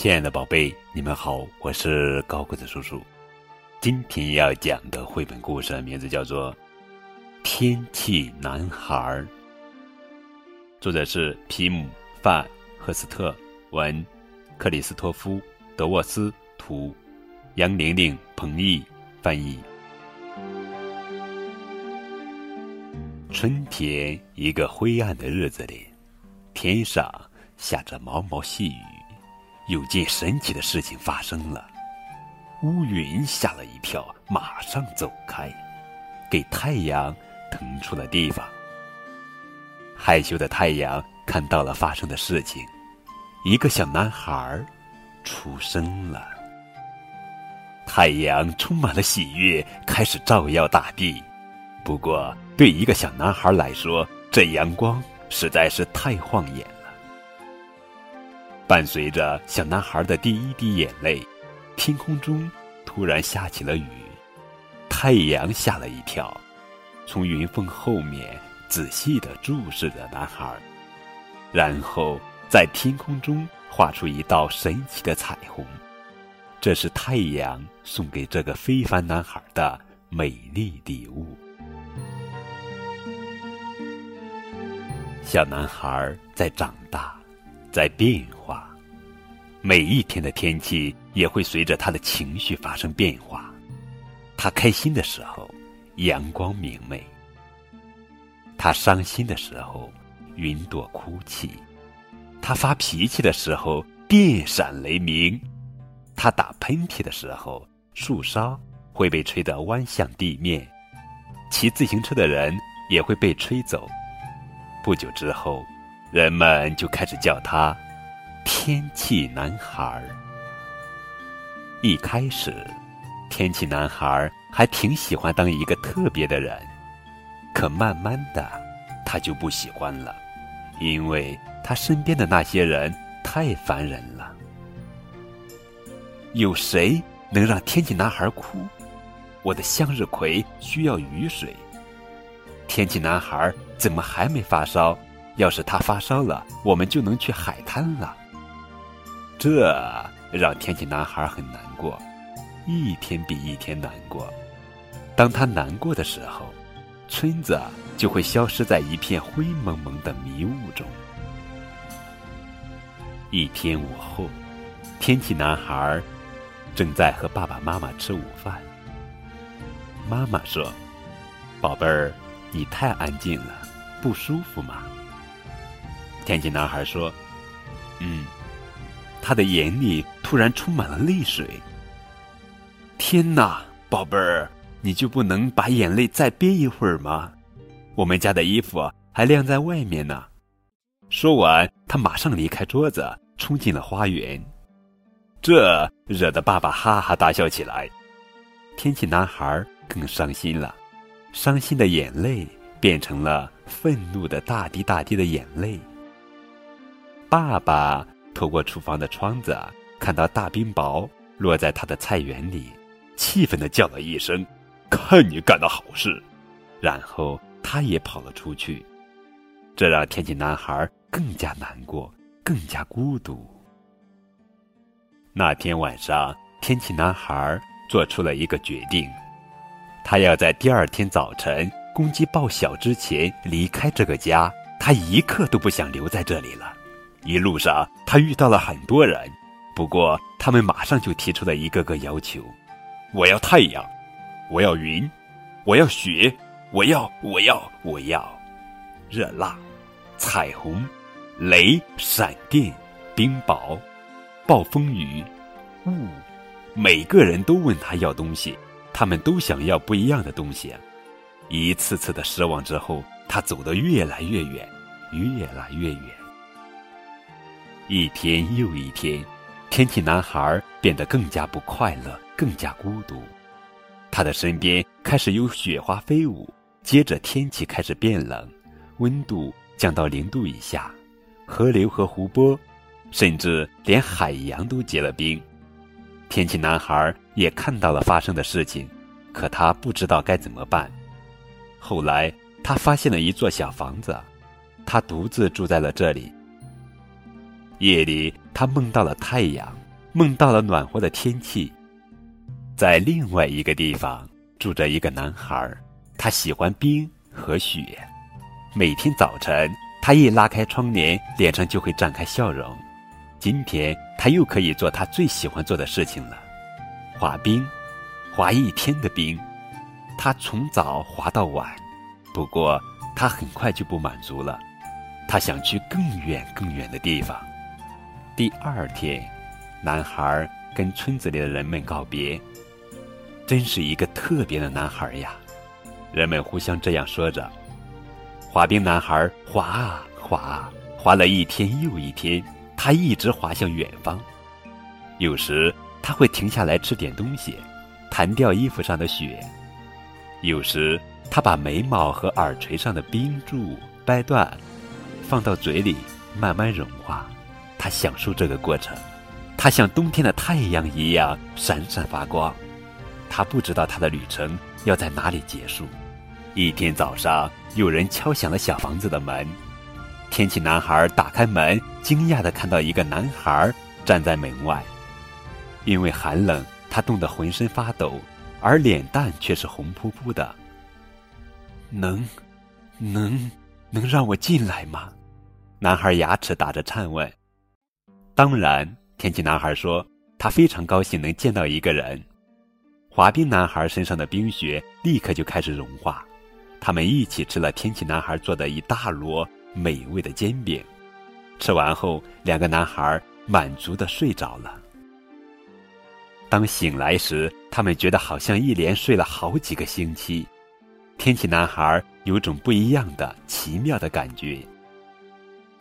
亲爱的宝贝，你们好，我是高个子叔叔。今天要讲的绘本故事名字叫做《天气男孩》，作者是皮姆·范赫斯特，文克里斯托夫·德沃斯，图杨玲玲、彭毅翻译。春天一个灰暗的日子里，天上下着毛毛细雨。有件神奇的事情发生了，乌云吓了一跳，马上走开，给太阳腾出了地方。害羞的太阳看到了发生的事情，一个小男孩出生了。太阳充满了喜悦，开始照耀大地。不过，对一个小男孩来说，这阳光实在是太晃眼。伴随着小男孩的第一滴眼泪，天空中突然下起了雨。太阳吓了一跳，从云缝后面仔细地注视着男孩，然后在天空中画出一道神奇的彩虹。这是太阳送给这个非凡男孩的美丽礼物。小男孩在长大。在变化，每一天的天气也会随着他的情绪发生变化。他开心的时候，阳光明媚；他伤心的时候，云朵哭泣；他发脾气的时候，电闪雷鸣；他打喷嚏的时候，树梢会被吹得弯向地面；骑自行车的人也会被吹走。不久之后。人们就开始叫他“天气男孩”。一开始，天气男孩还挺喜欢当一个特别的人，可慢慢的，他就不喜欢了，因为他身边的那些人太烦人了。有谁能让天气男孩哭？我的向日葵需要雨水。天气男孩怎么还没发烧？要是他发烧了，我们就能去海滩了。这让天气男孩很难过，一天比一天难过。当他难过的时候，村子就会消失在一片灰蒙蒙的迷雾中。一天午后，天气男孩正在和爸爸妈妈吃午饭。妈妈说：“宝贝儿，你太安静了，不舒服吗？”天气男孩说：“嗯。”他的眼里突然充满了泪水。天哪，宝贝儿，你就不能把眼泪再憋一会儿吗？我们家的衣服还晾在外面呢。说完，他马上离开桌子，冲进了花园。这惹得爸爸哈哈大笑起来。天气男孩更伤心了，伤心的眼泪变成了愤怒的大滴大滴的眼泪。爸爸透过厨房的窗子，看到大冰雹落在他的菜园里，气愤地叫了一声：“看你干的好事！”然后他也跑了出去。这让天气男孩更加难过，更加孤独。那天晚上，天气男孩做出了一个决定：他要在第二天早晨公鸡报晓之前离开这个家。他一刻都不想留在这里了。一路上，他遇到了很多人，不过他们马上就提出了一个个要求：我要太阳，我要云，我要雪，我要我要我要热辣、彩虹、雷、闪电、冰雹、暴风雨、雾。每个人都问他要东西，他们都想要不一样的东西。一次次的失望之后，他走得越来越远，越来越远。一天又一天，天气男孩变得更加不快乐，更加孤独。他的身边开始有雪花飞舞，接着天气开始变冷，温度降到零度以下，河流和湖泊，甚至连海洋都结了冰。天气男孩也看到了发生的事情，可他不知道该怎么办。后来，他发现了一座小房子，他独自住在了这里。夜里，他梦到了太阳，梦到了暖和的天气。在另外一个地方住着一个男孩，他喜欢冰和雪。每天早晨，他一拉开窗帘，脸上就会绽开笑容。今天，他又可以做他最喜欢做的事情了——滑冰，滑一天的冰。他从早滑到晚，不过他很快就不满足了，他想去更远更远的地方。第二天，男孩跟村子里的人们告别。真是一个特别的男孩呀！人们互相这样说着。滑冰男孩滑啊滑啊，滑了一天又一天，他一直滑向远方。有时他会停下来吃点东西，弹掉衣服上的雪；有时他把眉毛和耳垂上的冰柱掰断，放到嘴里慢慢融化。他享受这个过程，他像冬天的太阳一样闪闪发光。他不知道他的旅程要在哪里结束。一天早上，有人敲响了小房子的门。天气男孩打开门，惊讶地看到一个男孩站在门外。因为寒冷，他冻得浑身发抖，而脸蛋却是红扑扑的。能，能，能让我进来吗？男孩牙齿打着颤问。当然，天气男孩说，他非常高兴能见到一个人。滑冰男孩身上的冰雪立刻就开始融化，他们一起吃了天气男孩做的一大摞美味的煎饼。吃完后，两个男孩满足的睡着了。当醒来时，他们觉得好像一连睡了好几个星期。天气男孩有种不一样的奇妙的感觉。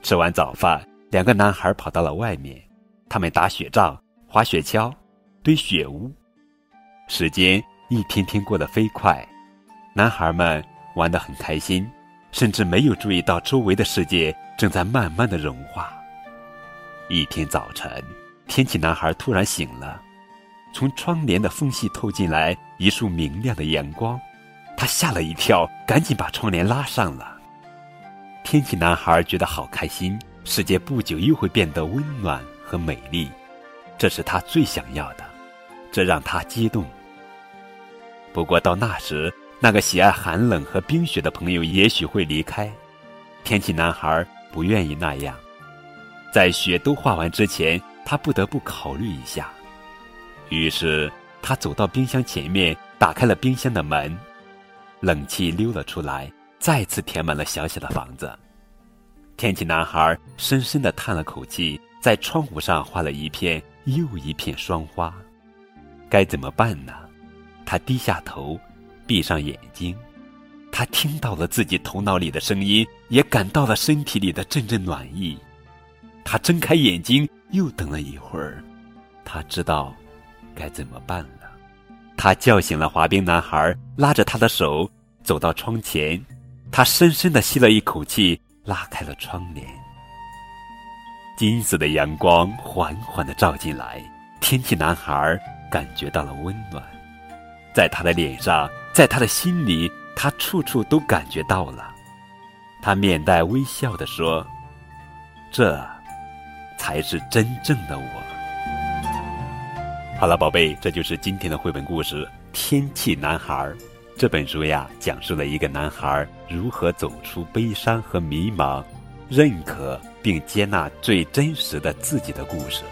吃完早饭。两个男孩跑到了外面，他们打雪仗、滑雪橇、堆雪屋。时间一天天过得飞快，男孩们玩得很开心，甚至没有注意到周围的世界正在慢慢的融化。一天早晨，天气男孩突然醒了，从窗帘的缝隙透进来一束明亮的阳光，他吓了一跳，赶紧把窗帘拉上了。天气男孩觉得好开心。世界不久又会变得温暖和美丽，这是他最想要的，这让他激动。不过到那时，那个喜爱寒冷和冰雪的朋友也许会离开。天气男孩不愿意那样，在雪都化完之前，他不得不考虑一下。于是他走到冰箱前面，打开了冰箱的门，冷气溜了出来，再次填满了小小的房子。天气男孩深深的叹了口气，在窗户上画了一片又一片霜花。该怎么办呢？他低下头，闭上眼睛。他听到了自己头脑里的声音，也感到了身体里的阵阵暖意。他睁开眼睛，又等了一会儿。他知道该怎么办了。他叫醒了滑冰男孩，拉着他的手走到窗前。他深深的吸了一口气。拉开了窗帘，金色的阳光缓缓的照进来，天气男孩感觉到了温暖，在他的脸上，在他的心里，他处处都感觉到了。他面带微笑的说：“这，才是真正的我。”好了，宝贝，这就是今天的绘本故事《天气男孩》。这本书呀，讲述了一个男孩如何走出悲伤和迷茫，认可并接纳最真实的自己的故事。